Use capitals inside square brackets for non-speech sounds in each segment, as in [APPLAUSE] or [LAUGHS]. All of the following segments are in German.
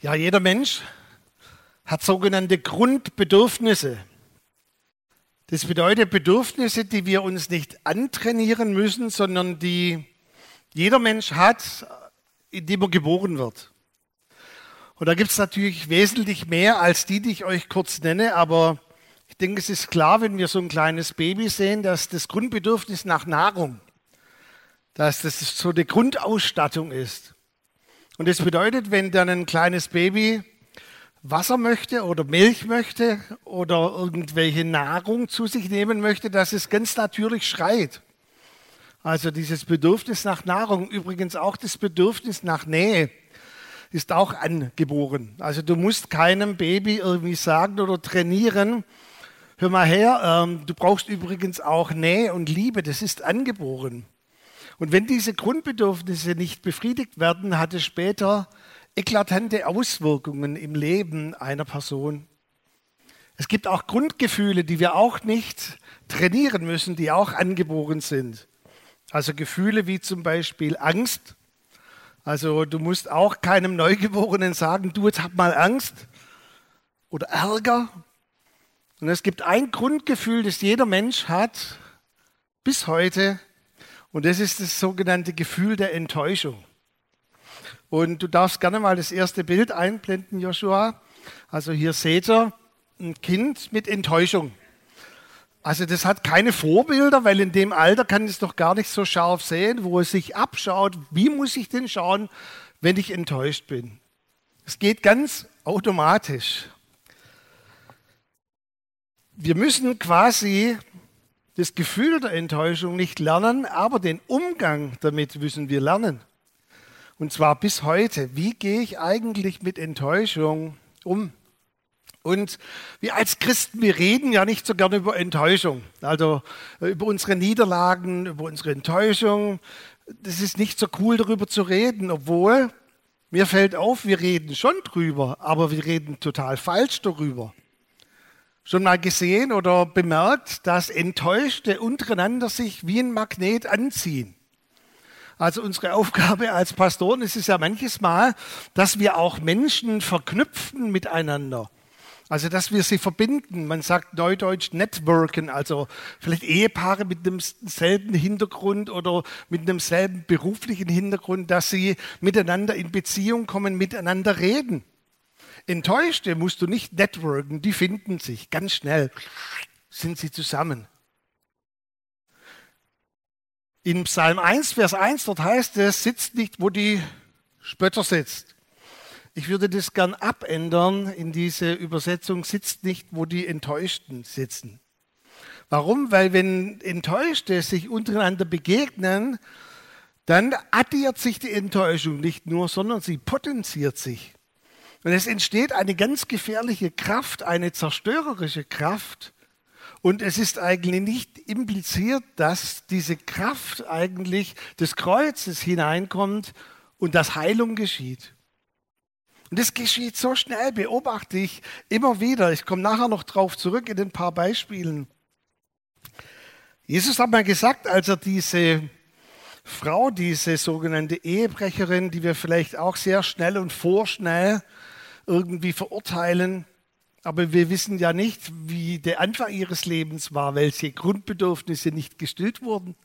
Ja, jeder Mensch hat sogenannte Grundbedürfnisse. Das bedeutet Bedürfnisse, die wir uns nicht antrainieren müssen, sondern die jeder Mensch hat, indem er geboren wird. Und da gibt es natürlich wesentlich mehr als die, die ich euch kurz nenne, aber ich denke, es ist klar, wenn wir so ein kleines Baby sehen, dass das Grundbedürfnis nach Nahrung, dass das so eine Grundausstattung ist. Und das bedeutet, wenn dann ein kleines Baby Wasser möchte oder Milch möchte oder irgendwelche Nahrung zu sich nehmen möchte, dass es ganz natürlich schreit. Also dieses Bedürfnis nach Nahrung, übrigens auch das Bedürfnis nach Nähe, ist auch angeboren. Also du musst keinem Baby irgendwie sagen oder trainieren, hör mal her, ähm, du brauchst übrigens auch Nähe und Liebe, das ist angeboren. Und wenn diese Grundbedürfnisse nicht befriedigt werden, hat es später eklatante Auswirkungen im Leben einer Person. Es gibt auch Grundgefühle, die wir auch nicht trainieren müssen, die auch angeboren sind. Also Gefühle wie zum Beispiel Angst. Also du musst auch keinem Neugeborenen sagen, du jetzt hab mal Angst oder Ärger. Und es gibt ein Grundgefühl, das jeder Mensch hat bis heute, und das ist das sogenannte Gefühl der Enttäuschung. Und du darfst gerne mal das erste Bild einblenden, Joshua. Also hier seht ihr ein Kind mit Enttäuschung. Also das hat keine Vorbilder, weil in dem Alter kann es doch gar nicht so scharf sehen, wo es sich abschaut. Wie muss ich denn schauen, wenn ich enttäuscht bin? Es geht ganz automatisch. Wir müssen quasi das Gefühl der Enttäuschung nicht lernen, aber den Umgang damit müssen wir lernen. Und zwar bis heute. Wie gehe ich eigentlich mit Enttäuschung um? Und wir als Christen, wir reden ja nicht so gerne über Enttäuschung. Also äh, über unsere Niederlagen, über unsere Enttäuschung. Das ist nicht so cool, darüber zu reden, obwohl mir fällt auf, wir reden schon drüber, aber wir reden total falsch darüber schon mal gesehen oder bemerkt, dass Enttäuschte untereinander sich wie ein Magnet anziehen. Also unsere Aufgabe als Pastoren ist es ja manches Mal, dass wir auch Menschen verknüpfen miteinander. Also, dass wir sie verbinden. Man sagt neudeutsch networken, also vielleicht Ehepaare mit einem selben Hintergrund oder mit einem selben beruflichen Hintergrund, dass sie miteinander in Beziehung kommen, miteinander reden. Enttäuschte musst du nicht networken, die finden sich ganz schnell, sind sie zusammen. In Psalm 1, Vers 1, dort heißt es, sitzt nicht, wo die Spötter sitzt. Ich würde das gern abändern in diese Übersetzung, sitzt nicht, wo die Enttäuschten sitzen. Warum? Weil wenn Enttäuschte sich untereinander begegnen, dann addiert sich die Enttäuschung nicht nur, sondern sie potenziert sich. Und es entsteht eine ganz gefährliche Kraft, eine zerstörerische Kraft. Und es ist eigentlich nicht impliziert, dass diese Kraft eigentlich des Kreuzes hineinkommt und dass Heilung geschieht. Und das geschieht so schnell, beobachte ich immer wieder. Ich komme nachher noch drauf zurück in ein paar Beispielen. Jesus hat mal gesagt, als er diese Frau, diese sogenannte Ehebrecherin, die wir vielleicht auch sehr schnell und vorschnell irgendwie verurteilen. Aber wir wissen ja nicht, wie der Anfang ihres Lebens war, welche Grundbedürfnisse nicht gestillt wurden.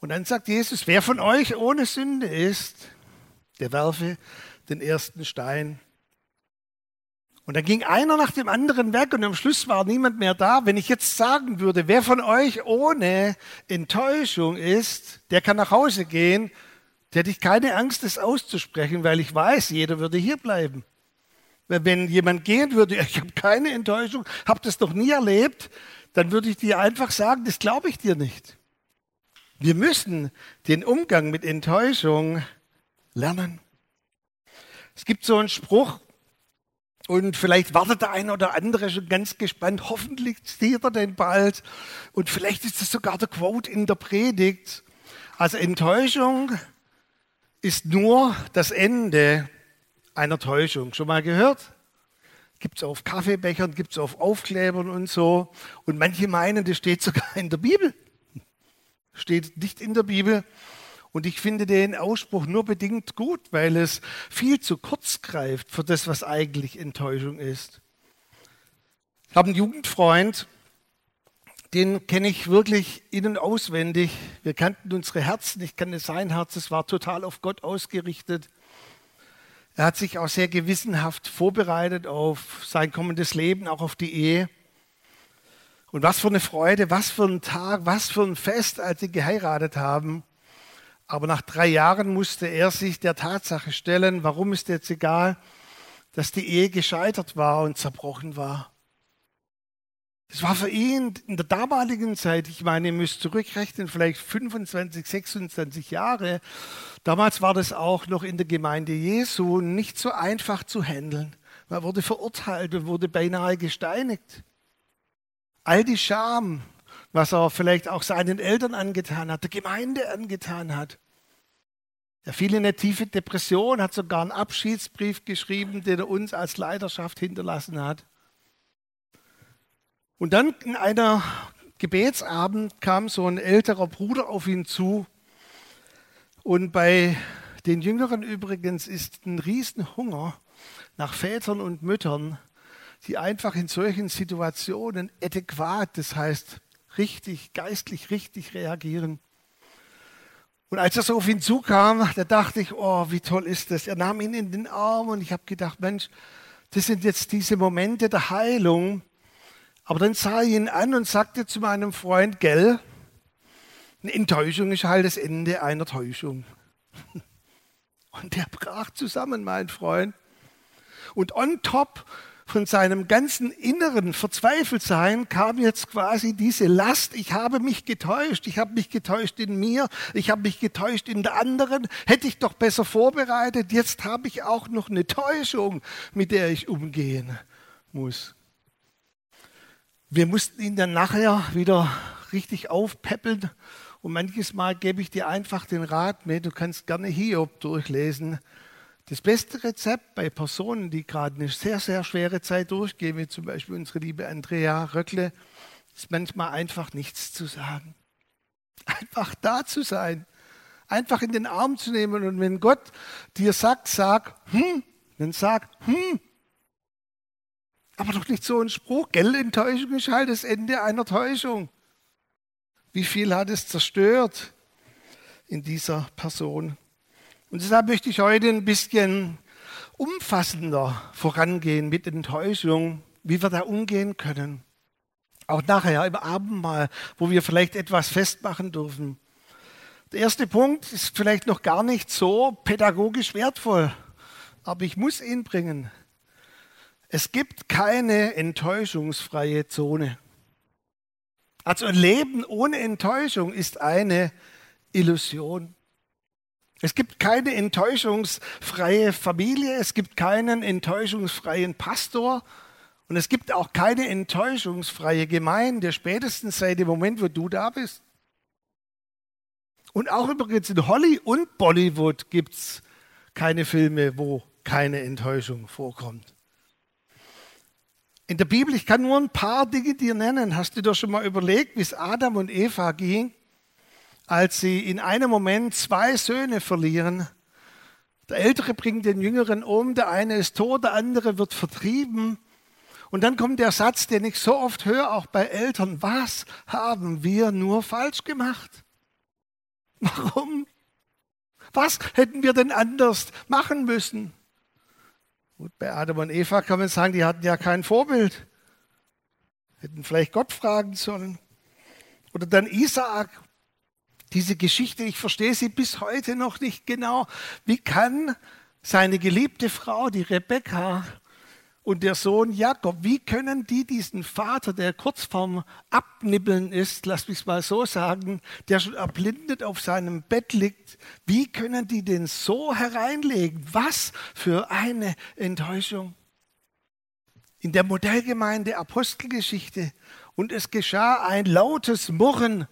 Und dann sagt Jesus, wer von euch ohne Sünde ist, der werfe den ersten Stein. Und dann ging einer nach dem anderen weg und am Schluss war niemand mehr da. Wenn ich jetzt sagen würde, wer von euch ohne Enttäuschung ist, der kann nach Hause gehen, der hätte ich keine Angst, das auszusprechen, weil ich weiß, jeder würde hier bleiben. Wenn jemand gehen würde, [LAUGHS] ich habe keine Enttäuschung, habe das noch nie erlebt, dann würde ich dir einfach sagen, das glaube ich dir nicht. Wir müssen den Umgang mit Enttäuschung lernen. Es gibt so einen Spruch, und vielleicht wartet der eine oder andere schon ganz gespannt, hoffentlich sieht er den bald. Und vielleicht ist es sogar der Quote in der Predigt. Also Enttäuschung ist nur das Ende einer Täuschung. Schon mal gehört? Gibt es auf Kaffeebechern, gibt es auf Aufklebern und so. Und manche meinen, das steht sogar in der Bibel. Steht nicht in der Bibel. Und ich finde den Ausspruch nur bedingt gut, weil es viel zu kurz greift für das, was eigentlich Enttäuschung ist. Ich habe einen Jugendfreund, den kenne ich wirklich innen auswendig. Wir kannten unsere Herzen, ich kannte sein Herz, es war total auf Gott ausgerichtet. Er hat sich auch sehr gewissenhaft vorbereitet auf sein kommendes Leben, auch auf die Ehe. Und was für eine Freude, was für ein Tag, was für ein Fest, als sie geheiratet haben. Aber nach drei Jahren musste er sich der Tatsache stellen, warum ist jetzt egal, dass die Ehe gescheitert war und zerbrochen war. Es war für ihn in der damaligen Zeit, ich meine, ihr müsst zurückrechnen, vielleicht 25, 26 Jahre. Damals war das auch noch in der Gemeinde Jesu nicht so einfach zu handeln. Man wurde verurteilt und wurde beinahe gesteinigt. All die Scham, was er vielleicht auch seinen Eltern angetan hat, der Gemeinde angetan hat. Er fiel in eine tiefe Depression, hat sogar einen Abschiedsbrief geschrieben, den er uns als Leiterschaft hinterlassen hat. Und dann in einer Gebetsabend kam so ein älterer Bruder auf ihn zu. Und bei den Jüngeren übrigens ist ein Riesenhunger nach Vätern und Müttern, die einfach in solchen Situationen adäquat, das heißt richtig, geistlich richtig reagieren. Und als er so auf ihn zukam, da dachte ich, oh, wie toll ist das. Er nahm ihn in den Arm und ich habe gedacht, Mensch, das sind jetzt diese Momente der Heilung, aber dann sah ich ihn an und sagte zu meinem Freund, gell, eine Enttäuschung ist halt das Ende einer Täuschung. [LAUGHS] Und der brach zusammen, mein Freund. Und on top von seinem ganzen inneren Verzweifeltsein kam jetzt quasi diese Last, ich habe mich getäuscht, ich habe mich getäuscht in mir, ich habe mich getäuscht in der anderen, hätte ich doch besser vorbereitet, jetzt habe ich auch noch eine Täuschung, mit der ich umgehen muss. Wir mussten ihn dann nachher wieder richtig aufpäppeln. Und manches Mal gebe ich dir einfach den Rat mit, du kannst gerne Hiob durchlesen. Das beste Rezept bei Personen, die gerade eine sehr, sehr schwere Zeit durchgehen, wie zum Beispiel unsere liebe Andrea Röckle, ist manchmal einfach nichts zu sagen. Einfach da zu sein. Einfach in den Arm zu nehmen. Und wenn Gott dir sagt, sag, hm, dann sag, hm, aber doch nicht so ein Spruch. Gell, Enttäuschung ist halt das Ende einer Täuschung. Wie viel hat es zerstört in dieser Person? Und deshalb möchte ich heute ein bisschen umfassender vorangehen mit Enttäuschung, wie wir da umgehen können. Auch nachher im Abendmahl, wo wir vielleicht etwas festmachen dürfen. Der erste Punkt ist vielleicht noch gar nicht so pädagogisch wertvoll, aber ich muss ihn bringen. Es gibt keine enttäuschungsfreie Zone. Also ein Leben ohne Enttäuschung ist eine Illusion. Es gibt keine enttäuschungsfreie Familie, es gibt keinen enttäuschungsfreien Pastor und es gibt auch keine enttäuschungsfreie Gemeinde, spätestens seit dem Moment, wo du da bist. Und auch übrigens in Holly und Bollywood gibt es keine Filme, wo keine Enttäuschung vorkommt. In der Bibel, ich kann nur ein paar Dinge dir nennen. Hast du dir schon mal überlegt, wie es Adam und Eva ging, als sie in einem Moment zwei Söhne verlieren? Der Ältere bringt den Jüngeren um, der eine ist tot, der andere wird vertrieben. Und dann kommt der Satz, den ich so oft höre, auch bei Eltern, was haben wir nur falsch gemacht? Warum? Was hätten wir denn anders machen müssen? Gut, bei Adam und Eva kann man sagen, die hatten ja kein Vorbild. Hätten vielleicht Gott fragen sollen. Oder dann Isaak. Diese Geschichte, ich verstehe sie bis heute noch nicht genau. Wie kann seine geliebte Frau, die Rebekka, und der Sohn Jakob, wie können die diesen Vater, der kurz vorm Abnibbeln ist, lass mich mal so sagen, der schon erblindet auf seinem Bett liegt, wie können die den so hereinlegen? Was für eine Enttäuschung. In der Modellgemeinde Apostelgeschichte und es geschah ein lautes Murren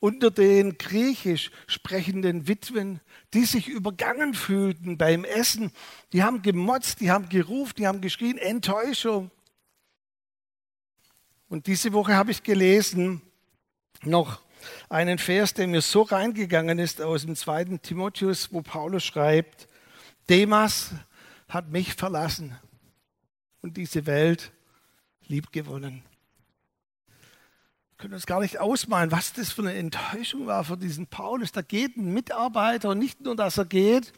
unter den griechisch sprechenden Witwen, die sich übergangen fühlten beim Essen. Die haben gemotzt, die haben gerufen, die haben geschrien, Enttäuschung. Und diese Woche habe ich gelesen, noch einen Vers, der mir so reingegangen ist aus dem zweiten Timotheus, wo Paulus schreibt, Demas hat mich verlassen und diese Welt liebgewonnen. Können uns gar nicht ausmalen, was das für eine Enttäuschung war für diesen Paulus. Da geht ein Mitarbeiter und nicht nur, dass er geht,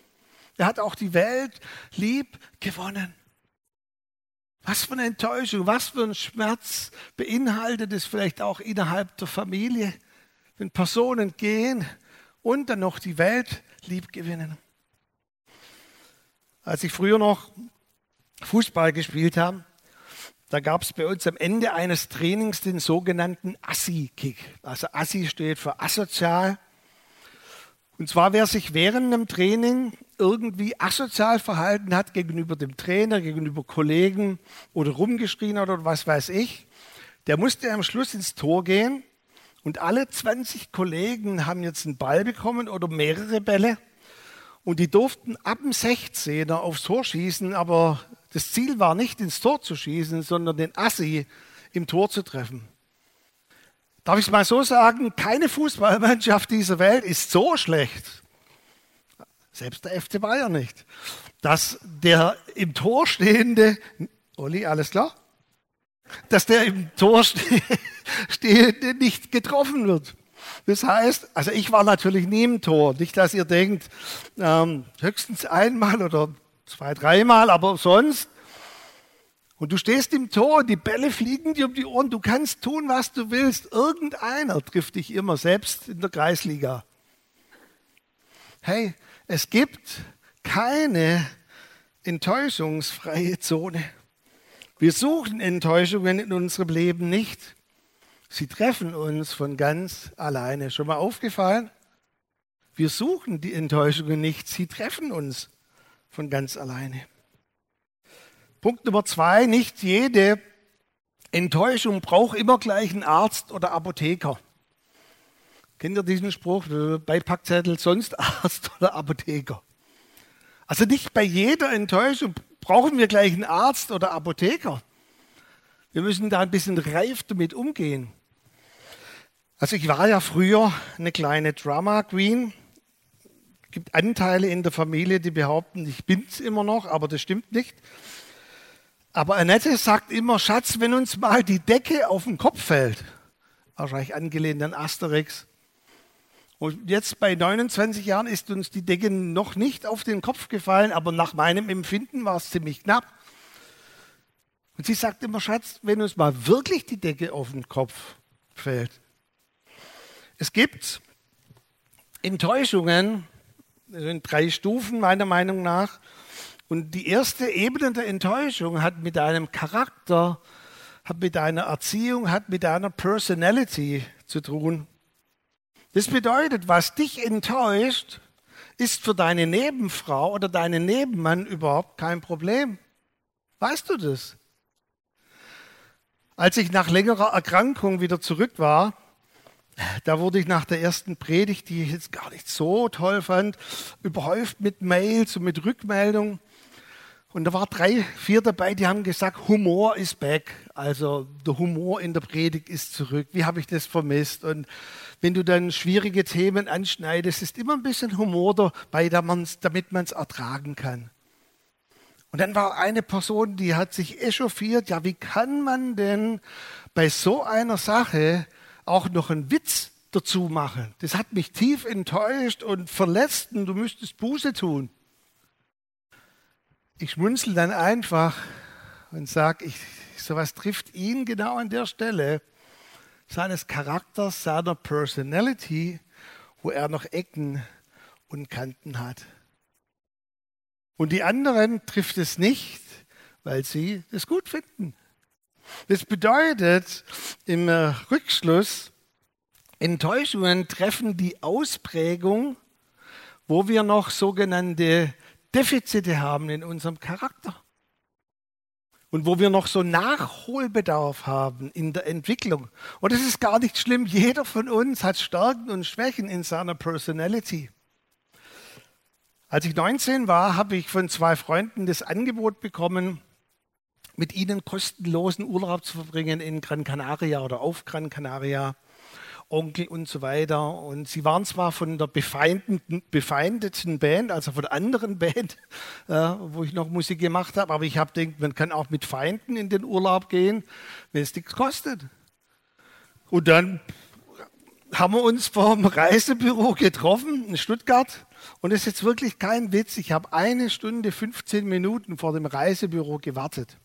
er hat auch die Welt lieb gewonnen. Was für eine Enttäuschung, was für ein Schmerz beinhaltet es vielleicht auch innerhalb der Familie, wenn Personen gehen und dann noch die Welt lieb gewinnen. Als ich früher noch Fußball gespielt habe, da gab es bei uns am Ende eines Trainings den sogenannten Assi-Kick. Also Assi steht für asozial. Und zwar, wer sich während einem Training irgendwie asozial verhalten hat gegenüber dem Trainer, gegenüber Kollegen oder rumgeschrien hat oder was weiß ich, der musste am Schluss ins Tor gehen und alle 20 Kollegen haben jetzt einen Ball bekommen oder mehrere Bälle und die durften ab dem 16er aufs Tor schießen, aber das Ziel war nicht ins Tor zu schießen, sondern den Assi im Tor zu treffen. Darf ich es mal so sagen, keine Fußballmannschaft dieser Welt ist so schlecht, selbst der FC Bayern nicht, dass der im Tor stehende, Olli, alles klar? Dass der im Tor stehende nicht getroffen wird. Das heißt, also ich war natürlich nie im Tor. Nicht, dass ihr denkt, ähm, höchstens einmal oder zwei, dreimal, aber sonst und du stehst im Tor die Bälle fliegen dir um die Ohren. Du kannst tun, was du willst. Irgendeiner trifft dich immer, selbst in der Kreisliga. Hey, es gibt keine enttäuschungsfreie Zone. Wir suchen Enttäuschungen in unserem Leben nicht. Sie treffen uns von ganz alleine. Schon mal aufgefallen? Wir suchen die Enttäuschungen nicht. Sie treffen uns von ganz alleine. Punkt Nummer zwei, nicht jede Enttäuschung braucht immer gleich einen Arzt oder Apotheker. Kennt ihr diesen Spruch? Beipackzettel, sonst Arzt oder Apotheker. Also nicht bei jeder Enttäuschung brauchen wir gleich einen Arzt oder Apotheker. Wir müssen da ein bisschen reif damit umgehen. Also ich war ja früher eine kleine Drama Queen. Es gibt Anteile in der Familie, die behaupten, ich bin es immer noch, aber das stimmt nicht. Aber Annette sagt immer, Schatz, wenn uns mal die Decke auf den Kopf fällt, wahrscheinlich angelehnt an Asterix, und jetzt bei 29 Jahren ist uns die Decke noch nicht auf den Kopf gefallen, aber nach meinem Empfinden war es ziemlich knapp. Und sie sagt immer, Schatz, wenn uns mal wirklich die Decke auf den Kopf fällt. Es gibt Enttäuschungen in drei Stufen meiner Meinung nach. Und die erste Ebene der Enttäuschung hat mit deinem Charakter, hat mit deiner Erziehung, hat mit deiner Personality zu tun. Das bedeutet, was dich enttäuscht, ist für deine Nebenfrau oder deinen Nebenmann überhaupt kein Problem. Weißt du das? Als ich nach längerer Erkrankung wieder zurück war, da wurde ich nach der ersten Predigt, die ich jetzt gar nicht so toll fand, überhäuft mit Mails und mit Rückmeldungen. Und da waren drei, vier dabei, die haben gesagt, Humor ist back. Also der Humor in der Predigt ist zurück. Wie habe ich das vermisst? Und wenn du dann schwierige Themen anschneidest, ist immer ein bisschen Humor dabei, damit man es ertragen kann. Und dann war eine Person, die hat sich echauffiert. Ja, wie kann man denn bei so einer Sache auch noch einen Witz dazu machen? Das hat mich tief enttäuscht und verletzt und du müsstest Buße tun ich schmunzel dann einfach und sage, sowas trifft ihn genau an der Stelle seines Charakters, seiner Personality, wo er noch Ecken und Kanten hat. Und die anderen trifft es nicht, weil sie es gut finden. Das bedeutet im Rückschluss, Enttäuschungen treffen die Ausprägung, wo wir noch sogenannte Defizite haben in unserem Charakter. Und wo wir noch so Nachholbedarf haben in der Entwicklung. Und es ist gar nicht schlimm. Jeder von uns hat Stärken und Schwächen in seiner Personality. Als ich 19 war, habe ich von zwei Freunden das Angebot bekommen, mit ihnen kostenlosen Urlaub zu verbringen in Gran Canaria oder auf Gran Canaria. Onkel und so weiter. Und sie waren zwar von der befeindeten Band, also von der anderen [LAUGHS] Band, äh, wo ich noch Musik gemacht habe, aber ich habe gedacht, man kann auch mit Feinden in den Urlaub gehen, wenn es nichts kostet. Und dann haben wir uns vor dem Reisebüro getroffen in Stuttgart. Und es ist jetzt wirklich kein Witz. Ich habe eine Stunde, 15 Minuten vor dem Reisebüro gewartet.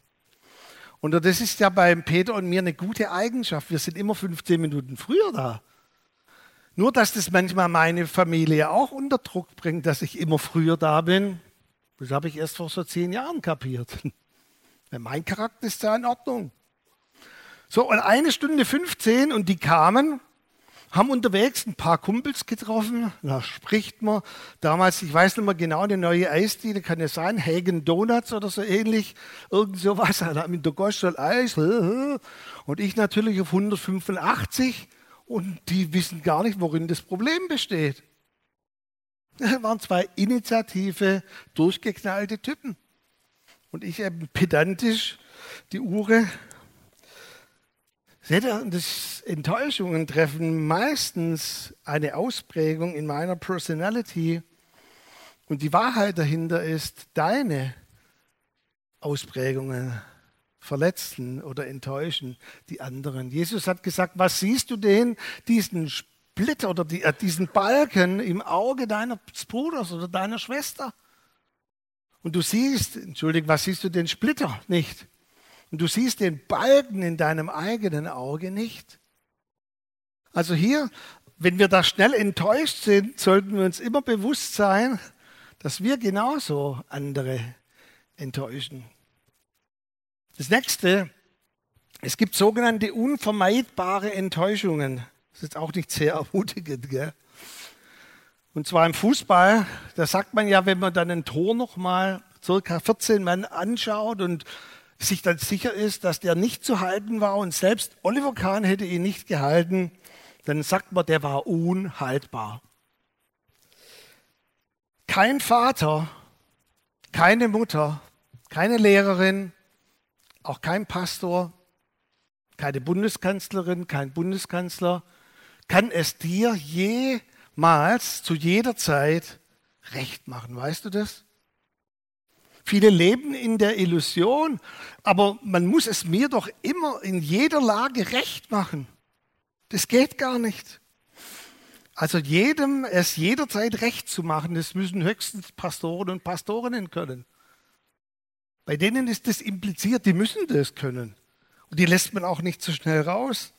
Und das ist ja bei Peter und mir eine gute Eigenschaft. Wir sind immer 15 Minuten früher da. Nur, dass das manchmal meine Familie auch unter Druck bringt, dass ich immer früher da bin, das habe ich erst vor so zehn Jahren kapiert. [LAUGHS] Mein Charakter ist da in Ordnung. So, und eine Stunde 15 und die kamen haben unterwegs ein paar Kumpels getroffen, da spricht man. Damals, ich weiß nicht mehr genau, eine neue Eisdiele, kann ja sein, Hagen Donuts oder so ähnlich, irgend sowas, [LAUGHS] mit der Gostel Eis. [LAUGHS] Und ich natürlich auf 185 und die wissen gar nicht, worin das Problem besteht. [LAUGHS] Das waren zwei initiative, durchgeknallte Typen. Und ich eben pedantisch die Uhr Seht ihr, das Enttäuschungen treffen meistens eine Ausprägung in meiner Personality. Und die Wahrheit dahinter ist, deine Ausprägungen verletzen oder enttäuschen die anderen. Jesus hat gesagt, was siehst du denn, diesen Splitter oder die, äh, diesen Balken im Auge deines Bruders oder deiner Schwester? Und du siehst, entschuldige, was siehst du den Splitter nicht? Und du siehst den Balken in deinem eigenen Auge nicht. Also hier, wenn wir da schnell enttäuscht sind, sollten wir uns immer bewusst sein, dass wir genauso andere enttäuschen. Das nächste, es gibt sogenannte unvermeidbare Enttäuschungen. Das ist auch nicht sehr ermutigend. Gell? Und zwar im Fußball, da sagt man ja, wenn man dann ein Tor nochmal circa 14 Mann anschaut und sich dann sicher ist, dass der nicht zu halten war und selbst Oliver Kahn hätte ihn nicht gehalten, dann sagt man, der war unhaltbar. Kein Vater, keine Mutter, keine Lehrerin, auch kein Pastor, keine Bundeskanzlerin, kein Bundeskanzler kann es dir jemals zu jeder Zeit recht machen. Weißt du das? Viele leben in der Illusion, aber man muss es mir doch immer in jeder Lage recht machen. Das geht gar nicht. Also jedem es jederzeit recht zu machen, das müssen höchstens Pastoren und Pastorinnen können. Bei denen ist das impliziert, die müssen das können. Und die lässt man auch nicht so schnell raus.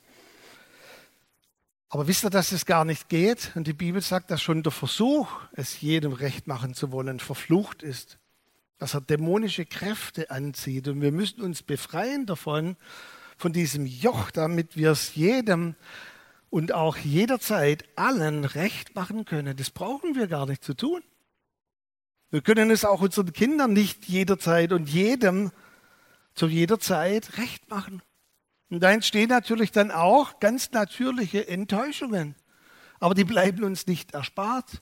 Aber wisst ihr, dass es gar nicht geht? Und die Bibel sagt, dass schon der Versuch, es jedem recht machen zu wollen, verflucht ist dass er dämonische Kräfte anzieht. Und wir müssen uns befreien davon, von diesem Joch, damit wir es jedem und auch jederzeit allen recht machen können. Das brauchen wir gar nicht zu tun. Wir können es auch unseren Kindern nicht jederzeit und jedem zu jeder Zeit recht machen. Und da entstehen natürlich dann auch ganz natürliche Enttäuschungen. Aber die bleiben uns nicht erspart.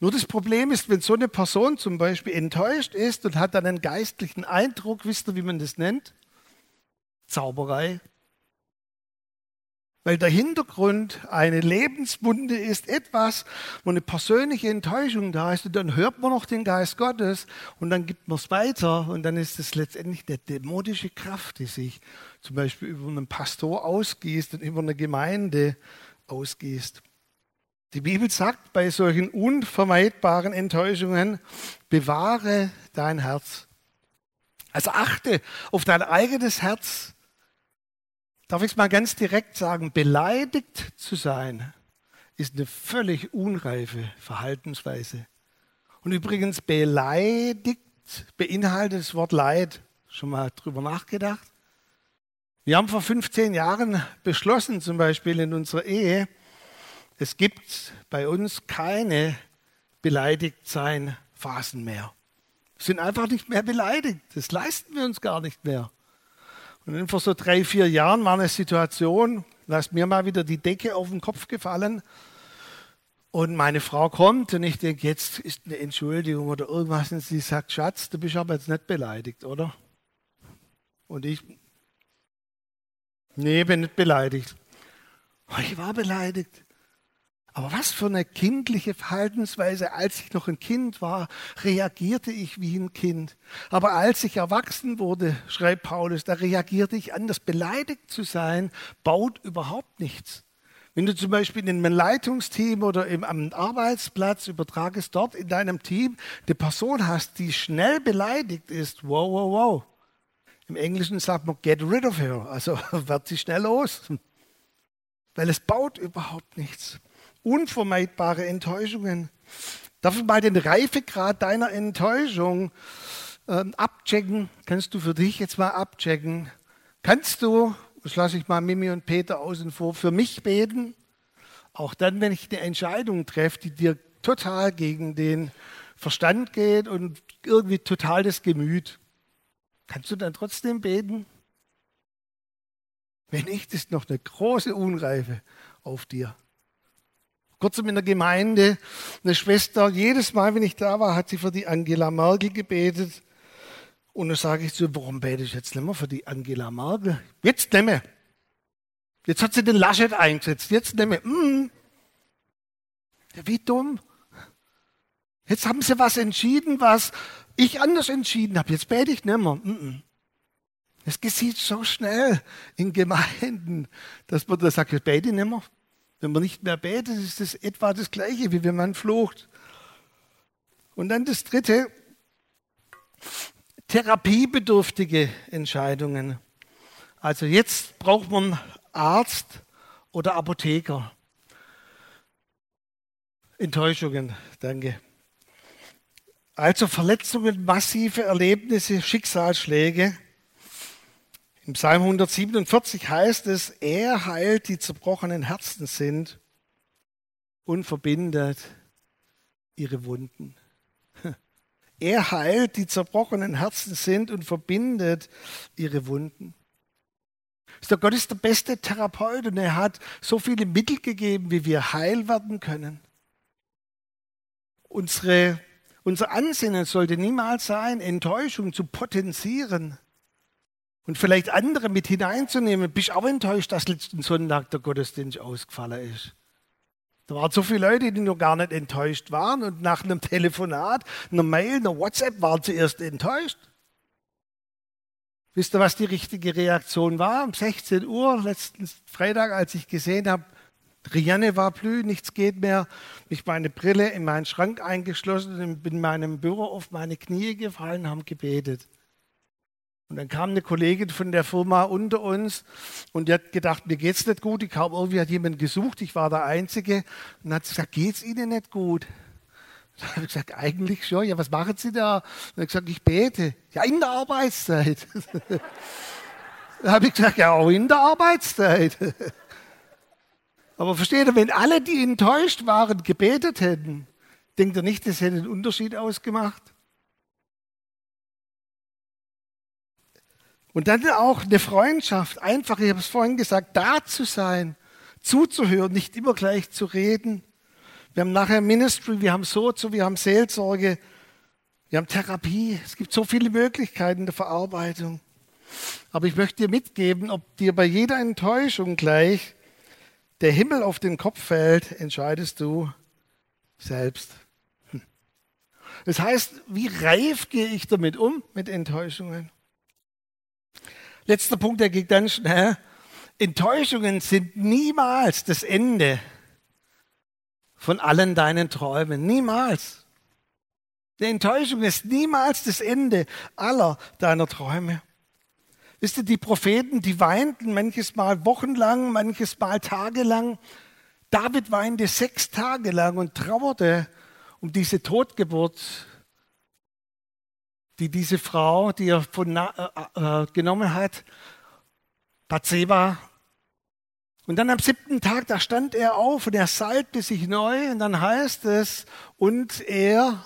Nur das Problem ist, wenn so eine Person zum Beispiel enttäuscht ist und hat dann einen geistlichen Eindruck, wisst ihr, wie man das nennt? Zauberei. Weil der Hintergrund eine Lebenswunde ist, etwas, wo eine persönliche Enttäuschung da ist, und dann hört man noch den Geist Gottes und dann gibt man es weiter und dann ist es letztendlich eine dämonische Kraft, die sich zum Beispiel über einen Pastor ausgießt und über eine Gemeinde ausgießt. Die Bibel sagt bei solchen unvermeidbaren Enttäuschungen, bewahre dein Herz. Also achte auf dein eigenes Herz. Darf ich es mal ganz direkt sagen, beleidigt zu sein ist eine völlig unreife Verhaltensweise. Und übrigens, beleidigt beinhaltet das Wort Leid. Schon mal drüber nachgedacht? Wir haben vor 15 Jahren beschlossen, zum Beispiel in unserer Ehe, es gibt bei uns keine Beleidigtsein-Phasen mehr. Wir sind einfach nicht mehr beleidigt. Das leisten wir uns gar nicht mehr. Und dann vor so drei, vier Jahren war eine Situation, da ist mir mal wieder die Decke auf den Kopf gefallen. Und meine Frau kommt und ich denke, jetzt ist eine Entschuldigung oder irgendwas. Und sie sagt, Schatz, du bist aber jetzt nicht beleidigt, oder? Und ich, nee, bin nicht beleidigt. Ich war beleidigt. Aber was für eine kindliche Verhaltensweise. Als ich noch ein Kind war, reagierte ich wie ein Kind. Aber als ich erwachsen wurde, schreibt Paulus, da reagierte ich anders. Beleidigt zu sein, baut überhaupt nichts. Wenn du zum Beispiel in einem Leitungsteam oder im, am Arbeitsplatz übertragest, dort in deinem Team eine Person hast, die schnell beleidigt ist, wow, wow, wow. Im Englischen sagt man, get rid of her, also [LAUGHS] wird sie schnell los. Weil es baut überhaupt nichts. Unvermeidbare Enttäuschungen. Darf ich mal den Reifegrad deiner Enttäuschung ähm, abchecken? Kannst du für dich jetzt mal abchecken? Kannst du das lasse ich mal Mimi und Peter außen vor, für mich beten. Auch dann, wenn ich eine Entscheidung treffe, die dir total gegen den Verstand geht und irgendwie total das Gemüt. Kannst du dann trotzdem beten? Wenn nicht, ist noch eine große Unreife auf dir. Kurzum in der Gemeinde, eine Schwester, jedes Mal, wenn ich da war, hat sie für die Angela Merkel gebetet. Und dann sage ich zu, warum bete ich jetzt nicht mehr für die Angela Merkel? Jetzt nicht mehr. Jetzt hat sie den Laschet eingesetzt. Jetzt nicht mehr. Mm. Ja, wie dumm. Jetzt haben sie was entschieden, was ich anders entschieden habe. Jetzt bete ich nicht mehr. Mm es geschieht so schnell in Gemeinden, dass man da sagt, ich bete nicht mehr. Wenn man nicht mehr betet, ist das etwa das Gleiche, wie wenn man flucht. Und dann das Dritte, therapiebedürftige Entscheidungen. Also jetzt braucht man Arzt oder Apotheker. Enttäuschungen, danke. Also Verletzungen, massive Erlebnisse, Schicksalsschläge. Im Psalm 147 heißt es, er heilt die zerbrochenen Herzen sind und verbindet ihre Wunden. [LAUGHS] Er heilt, die zerbrochenen Herzen sind und verbindet ihre Wunden. Der Gott ist der beste Therapeut und er hat so viele Mittel gegeben, wie wir heil werden können. Unsere, unser Ansinnen sollte niemals sein, Enttäuschung zu potenzieren und vielleicht andere mit hineinzunehmen. Bist auch enttäuscht, dass letzten Sonntag der Gottesdienst ausgefallen ist? Da waren so viele Leute, die noch gar nicht enttäuscht waren und nach einem Telefonat, einer Mail, einer WhatsApp waren sie erst enttäuscht. Wisst ihr, was die richtige Reaktion war? Um 16 Uhr, letzten Freitag, als ich gesehen habe, Rianne war blüh, nichts geht mehr, mich meine Brille in meinen Schrank eingeschlossen und bin in meinem Büro auf meine Knie gefallen, haben gebetet. Und dann kam eine Kollegin von der Firma unter uns und die hat gedacht, mir geht's nicht gut. Ich kam irgendwie hat jemand gesucht, ich war der Einzige und hat gesagt, geht's Ihnen nicht gut? [LAUGHS] Da habe ich gesagt, eigentlich schon. Ja, was machen Sie da? Und hat gesagt, ich bete. Ja, in der Arbeitszeit. [LAUGHS] da habe ich gesagt, ja, auch in der Arbeitszeit. [LAUGHS] Aber versteht ihr, wenn alle, die enttäuscht waren, gebetet hätten, denkt ihr nicht, das hätte einen Unterschied ausgemacht? Und dann auch eine Freundschaft, einfach, ich habe es vorhin gesagt, da zu sein, zuzuhören, nicht immer gleich zu reden. Wir haben nachher Ministry, wir haben Sozo, wir haben Seelsorge, wir haben Therapie. Es gibt so viele Möglichkeiten der Verarbeitung. Aber ich möchte dir mitgeben, ob dir bei jeder Enttäuschung gleich der Himmel auf den Kopf fällt, entscheidest du selbst. Hm. Das heißt, wie reif gehe ich damit um, mit Enttäuschungen? Letzter Punkt, der geht ganz schnell. Enttäuschungen sind niemals das Ende von allen deinen Träumen. Niemals. Die Enttäuschung ist niemals das Ende aller deiner Träume. Wisst ihr, die Propheten, die weinten manches Mal wochenlang, manches Mal tagelang. David weinte sechs Tage lang und trauerte um diese Totgeburt die diese Frau, die er von, äh, äh, genommen hat, Bathseba. Und dann am siebten Tag, da stand er auf und er salbte sich neu und dann heißt es, und er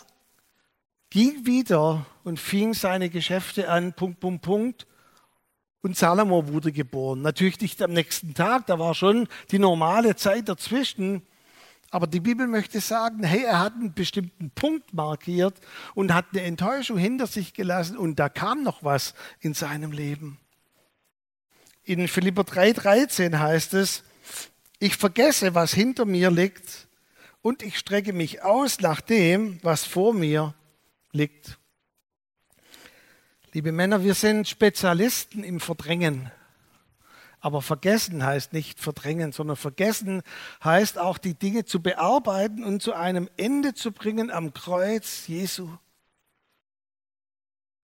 ging wieder und fing seine Geschäfte an, Punkt, Punkt, Punkt. Und Salomo wurde geboren. Natürlich nicht am nächsten Tag, da war schon die normale Zeit dazwischen. Aber die Bibel möchte sagen, hey, er hat einen bestimmten Punkt markiert und hat eine Enttäuschung hinter sich gelassen und da kam noch was in seinem Leben. In Philipper 3,13 heißt es, ich vergesse, was hinter mir liegt und ich strecke mich aus nach dem, was vor mir liegt. Liebe Männer, wir sind Spezialisten im Verdrängen. Aber vergessen heißt nicht verdrängen, sondern vergessen heißt auch die Dinge zu bearbeiten und zu einem Ende zu bringen am Kreuz Jesu.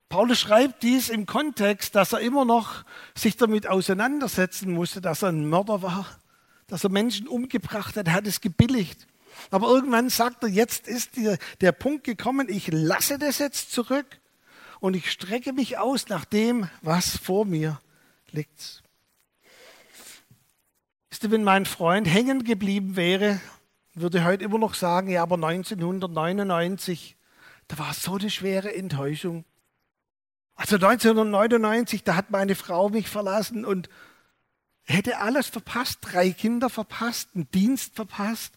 Paulus schreibt dies im Kontext, dass er immer noch sich damit auseinandersetzen musste, dass er ein Mörder war, dass er Menschen umgebracht hat, er hat es gebilligt. Aber irgendwann sagt er, jetzt ist der, der Punkt gekommen, ich lasse das jetzt zurück und ich strecke mich aus nach dem, was vor mir liegt. Wenn mein Freund hängen geblieben wäre, würde heute immer noch sagen, ja, aber 1999, da war so eine schwere Enttäuschung. Also 1999, da hat meine Frau mich verlassen und hätte alles verpasst, drei Kinder verpasst, einen Dienst verpasst,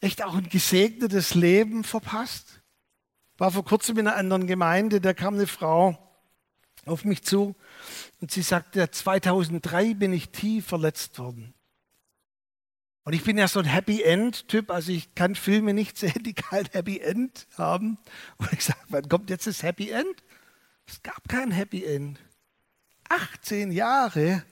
echt auch ein gesegnetes Leben verpasst. War vor kurzem in einer anderen Gemeinde, da kam eine Frau auf mich zu und sie sagte, 2003 bin ich tief verletzt worden. Und ich bin ja so ein Happy End-Typ, also ich kann Filme nicht [LAUGHS] sehen, die kein Happy End haben. Und ich sage, wann kommt jetzt das Happy End? Es gab kein Happy End. 18 Jahre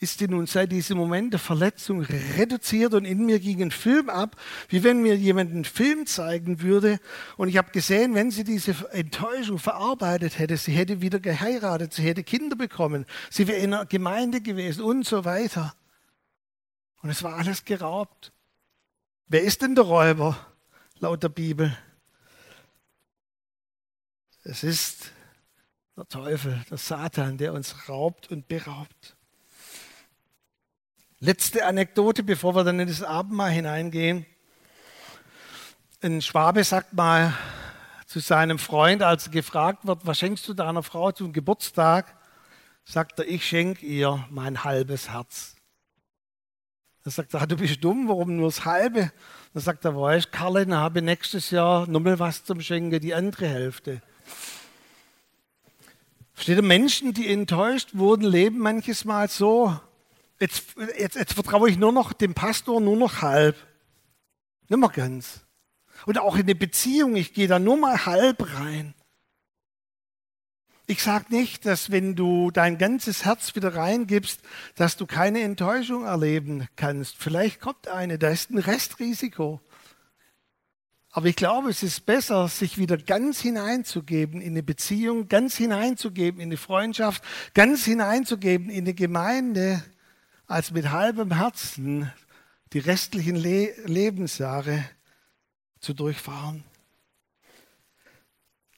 ist sie nun seit diesem Moment der Verletzung reduziert und in mir ging ein Film ab, wie wenn mir jemand einen Film zeigen würde. Und ich habe gesehen, wenn sie diese Enttäuschung verarbeitet hätte, sie hätte wieder geheiratet, sie hätte Kinder bekommen, sie wäre in einer Gemeinde gewesen und so weiter. Und es war alles geraubt. Wer ist denn der Räuber laut der Bibel? Es ist der Teufel, der Satan, der uns raubt und beraubt. Letzte Anekdote, bevor wir dann in das Abendmahl hineingehen. Ein Schwabe sagt mal zu seinem Freund, als er gefragt wird, was schenkst du deiner Frau zum Geburtstag? Sagt er, ich schenke ihr mein halbes Herz. Dann sagt er, du bist dumm, warum nur das halbe? Dann sagt er, weißt Karl, dann habe nächstes Jahr nochmal was zum Schenken, die andere Hälfte. Versteht ihr, Menschen, die enttäuscht wurden, leben manches Mal so, jetzt, jetzt, jetzt vertraue ich nur noch dem Pastor nur noch halb. Nicht mehr ganz. Und auch in eine Beziehung, ich gehe da nur mal halb rein. Ich sage nicht, dass wenn du dein ganzes Herz wieder reingibst, dass du keine Enttäuschung erleben kannst. Vielleicht kommt eine, da ist ein Restrisiko. Aber ich glaube, es ist besser, sich wieder ganz hineinzugeben in eine Beziehung, ganz hineinzugeben in eine Freundschaft, ganz hineinzugeben in eine Gemeinde, als mit halbem Herzen die restlichen Le Lebensjahre zu durchfahren.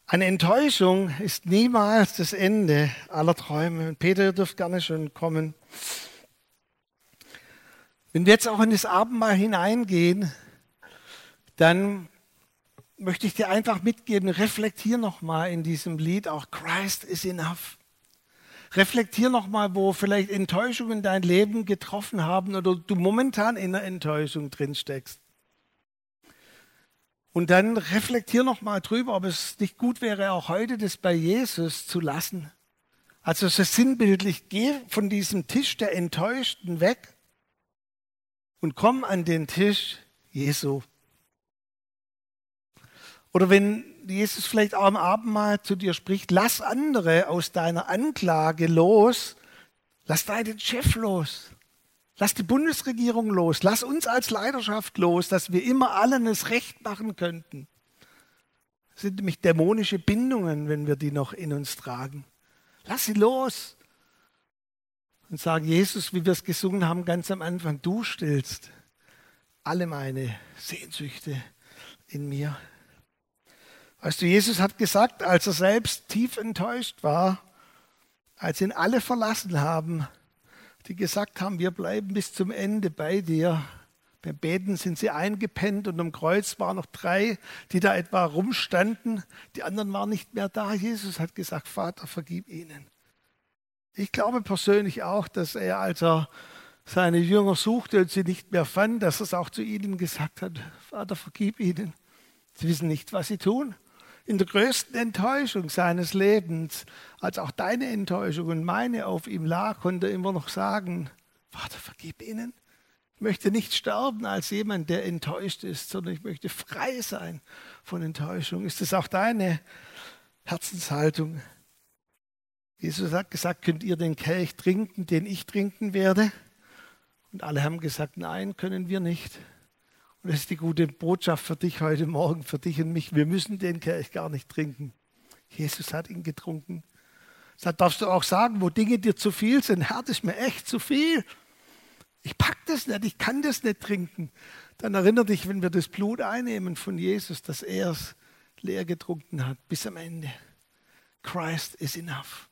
Eine Enttäuschung ist niemals das Ende aller Träume. Peter, ihr dürft gerne schon kommen. Wenn wir jetzt auch in das Abendmahl hineingehen, dann möchte ich dir einfach mitgeben, reflektier nochmal in diesem Lied auch Christ is enough. Reflektier nochmal, wo vielleicht Enttäuschungen dein Leben getroffen haben oder du momentan in einer Enttäuschung drin steckst. Und dann reflektier nochmal drüber, ob es nicht gut wäre, auch heute das bei Jesus zu lassen. Also so sinnbildlich, geh von diesem Tisch der Enttäuschten weg und komm an den Tisch Jesu. Oder wenn Jesus vielleicht auch am Abendmahl zu dir spricht, lass andere aus deiner Anklage los, lass deinen Chef los, lass die Bundesregierung los, lass uns als Leiterschaft los, dass wir immer allen es recht machen könnten. Das sind nämlich dämonische Bindungen, wenn wir die noch in uns tragen. Lass sie los und sag Jesus, wie wir es gesungen haben ganz am Anfang, du stillst alle meine Sehnsüchte in mir. Weißt du, Jesus hat gesagt, als er selbst tief enttäuscht war, als ihn alle verlassen haben, die gesagt haben, wir bleiben bis zum Ende bei dir. Beim Beten sind sie eingepennt und am Kreuz waren noch drei, die da etwa rumstanden. Die anderen waren nicht mehr da. Jesus hat gesagt, Vater, vergib ihnen. Ich glaube persönlich auch, dass er, als er seine Jünger suchte und sie nicht mehr fand, dass er es auch zu ihnen gesagt hat, Vater, vergib ihnen. Sie wissen nicht, was sie tun in der größten Enttäuschung seines Lebens, als auch deine Enttäuschung und meine auf ihm lag, konnte er immer noch sagen, Vater, vergib ihnen. Ich möchte nicht sterben als jemand, der enttäuscht ist, sondern ich möchte frei sein von Enttäuschung. Ist das auch deine Herzenshaltung? Jesus hat gesagt, könnt ihr den Kelch trinken, den ich trinken werde? Und alle haben gesagt, nein, können wir nicht. Und das ist die gute Botschaft für dich heute Morgen, für dich und mich. Wir müssen den Kelch gar nicht trinken. Jesus hat ihn getrunken. Das darfst du auch sagen, wo Dinge dir zu viel sind. Herr, das ist mir echt zu viel. Ich pack das nicht, ich kann das nicht trinken. Dann erinnere dich, wenn wir das Blut einnehmen von Jesus, dass er es leer getrunken hat bis am Ende. Christ is enough.